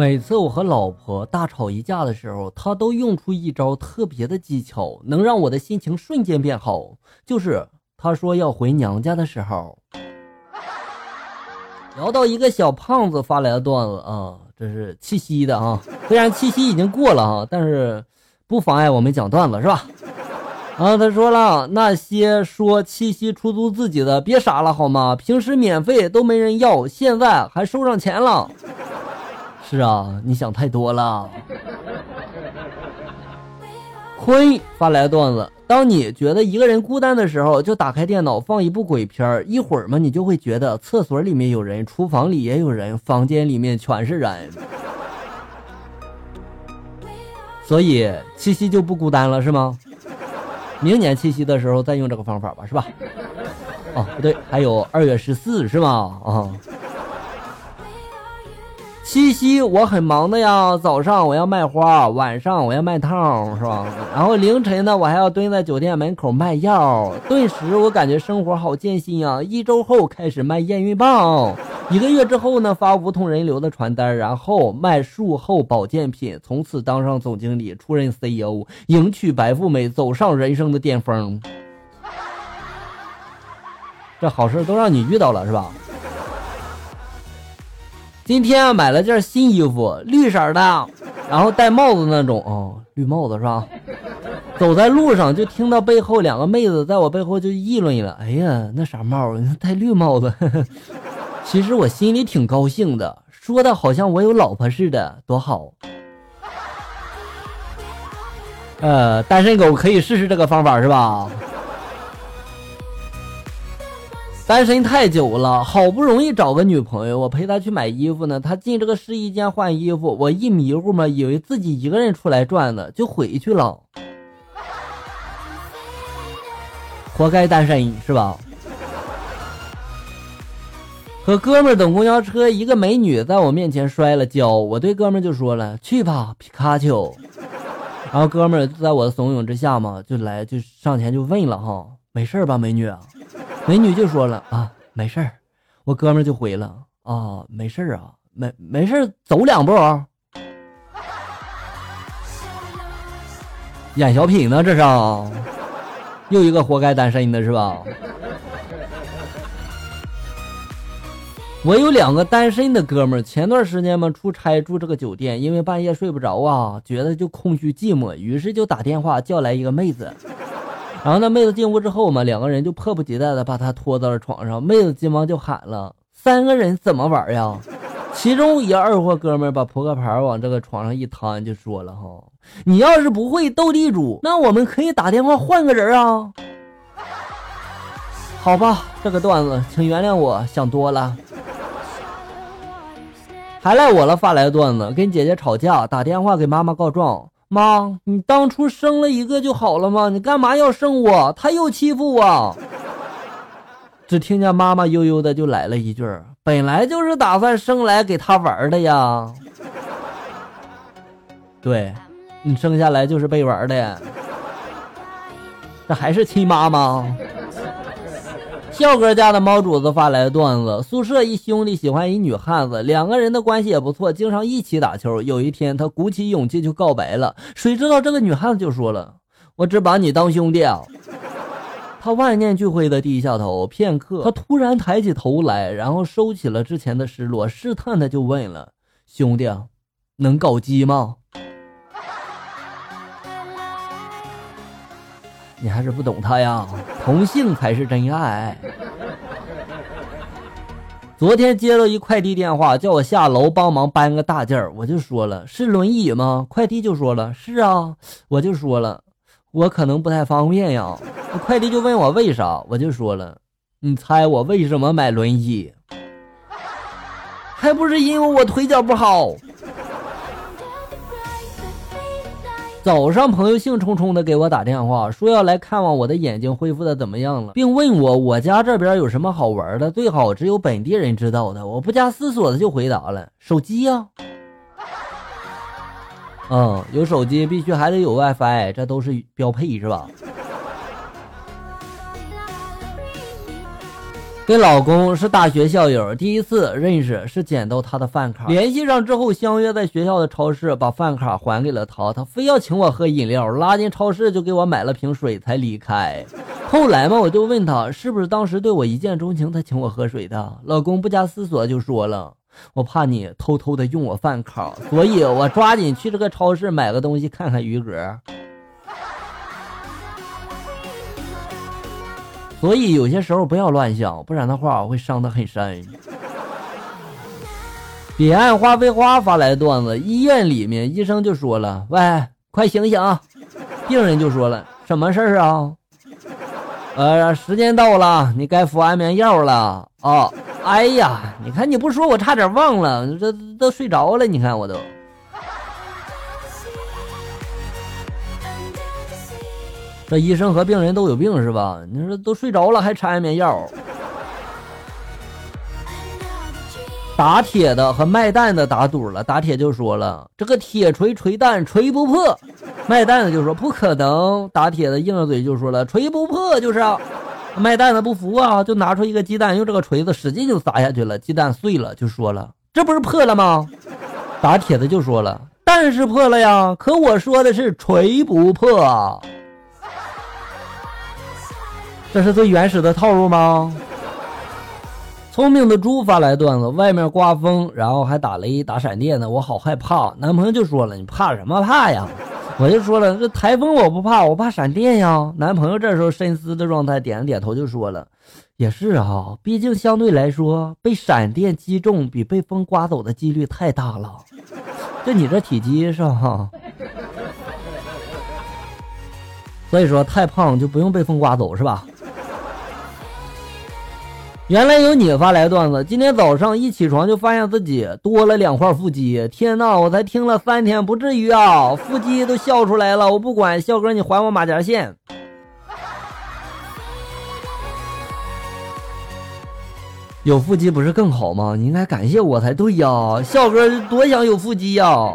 每次我和老婆大吵一架的时候，她都用出一招特别的技巧，能让我的心情瞬间变好。就是她说要回娘家的时候。聊到一个小胖子发来的段子啊，这是七夕的啊，虽然七夕已经过了啊，但是不妨碍我们讲段子是吧？啊，他说了，那些说七夕出租自己的，别傻了好吗？平时免费都没人要，现在还收上钱了。是啊，你想太多了。坤发来段子：当你觉得一个人孤单的时候，就打开电脑放一部鬼片一会儿嘛，你就会觉得厕所里面有人，厨房里也有人，房间里面全是人。所以七夕就不孤单了，是吗？明年七夕的时候再用这个方法吧，是吧？哦，不对，还有二月十四是吗？啊。七夕我很忙的呀，早上我要卖花，晚上我要卖套，是吧？然后凌晨呢，我还要蹲在酒店门口卖药。顿时我感觉生活好艰辛呀！一周后开始卖验孕棒，一个月之后呢发无痛人流的传单，然后卖术后保健品，从此当上总经理，出任 CEO，迎娶白富美，走上人生的巅峰。这好事都让你遇到了，是吧？今天买了件新衣服，绿色的，然后戴帽子那种哦，绿帽子是吧？走在路上就听到背后两个妹子在我背后就议论了：“哎呀，那啥帽，戴绿帽子。”其实我心里挺高兴的，说的好像我有老婆似的，多好。呃，单身狗可以试试这个方法是吧？单身太久了，好不容易找个女朋友，我陪她去买衣服呢。她进这个试衣间换衣服，我一迷糊嘛，以为自己一个人出来转呢，就回去了。活该单身是吧？和哥们等公交车，一个美女在我面前摔了跤，我对哥们就说了：“去吧，皮卡丘。”然后哥们在我的怂恿之下嘛，就来就上前就问了哈：“没事吧，美女？”美女就说了啊，没事儿，我哥们就回了啊，没事儿啊，没没事儿，走两步。啊演小品呢，这是，又一个活该单身的是吧？我有两个单身的哥们儿，前段时间嘛出差住这个酒店，因为半夜睡不着啊，觉得就空虚寂寞，于是就打电话叫来一个妹子。然后那妹子进屋之后嘛，两个人就迫不及待的把她拖到了床上。妹子急忙就喊了：“三个人怎么玩呀？”其中一二货哥们把扑克牌往这个床上一摊，就说了：“哈，你要是不会斗地主，那我们可以打电话换个人啊。”好吧，这个段子，请原谅我想多了。还赖我了，发来段子，跟姐姐吵架，打电话给妈妈告状。妈，你当初生了一个就好了吗？你干嘛要生我？他又欺负我。只听见妈妈悠悠的就来了一句：“本来就是打算生来给他玩的呀。”对，你生下来就是被玩的。这还是亲妈吗？笑哥家的猫主子发来的段子：宿舍一兄弟喜欢一女汉子，两个人的关系也不错，经常一起打球。有一天，他鼓起勇气就告白了，谁知道这个女汉子就说了：“我只把你当兄弟啊。”他万念俱灰的低下头，片刻，他突然抬起头来，然后收起了之前的失落，试探的就问了：“兄弟，能搞基吗？”你还是不懂他呀，同性才是真爱。昨天接了一快递电话，叫我下楼帮忙搬个大件儿，我就说了是轮椅吗？快递就说了是啊，我就说了我可能不太方便呀。快递就问我为啥，我就说了，你猜我为什么买轮椅？还不是因为我腿脚不好。早上，朋友兴冲冲的给我打电话，说要来看望我的眼睛恢复的怎么样了，并问我我家这边有什么好玩的，最好只有本地人知道的。我不加思索的就回答了：手机呀。嗯，有手机必须还得有 WiFi，这都是标配是吧？跟老公是大学校友，第一次认识是捡到他的饭卡，联系上之后相约在学校的超市，把饭卡还给了他，他非要请我喝饮料，拉进超市就给我买了瓶水才离开。后来嘛，我就问他是不是当时对我一见钟情才请我喝水的，老公不加思索就说了，我怕你偷偷的用我饭卡，所以我抓紧去这个超市买个东西看看余额。所以有些时候不要乱想，不然的话会伤得很深。彼岸花非花发来段子，医院里面医生就说了：“喂，快醒醒！”病人就说了：“什么事儿啊？”呃，时间到了，你该服安眠药了。哦，哎呀，你看你不说，我差点忘了，这都睡着了，你看我都。这医生和病人都有病是吧？你说都睡着了还吃安眠药？打铁的和卖蛋的打赌了，打铁就说了：“这个铁锤锤蛋锤不破。”卖蛋的就说：“不可能。”打铁的硬着嘴就说了：“锤不破就是。”卖蛋的不服啊，就拿出一个鸡蛋，用这个锤子使劲就砸下去了，鸡蛋碎了，就说了：“这不是破了吗？”打铁的就说了：“蛋是破了呀，可我说的是锤不破。”这是最原始的套路吗？聪明的猪发来段子：外面刮风，然后还打雷打闪电的，我好害怕。男朋友就说了：“你怕什么怕呀？”我就说了：“这台风我不怕，我怕闪电呀。”男朋友这时候深思的状态，点了点头就说了：“也是啊，毕竟相对来说，被闪电击中比被风刮走的几率太大了。就你这体积是吧？”所以说太胖就不用被风刮走是吧？原来有你发来段子，今天早上一起床就发现自己多了两块腹肌，天呐，我才听了三天，不至于啊，腹肌都笑出来了，我不管，笑哥你还我马甲线。有腹肌不是更好吗？你应该感谢我才对呀，笑哥多想有腹肌呀。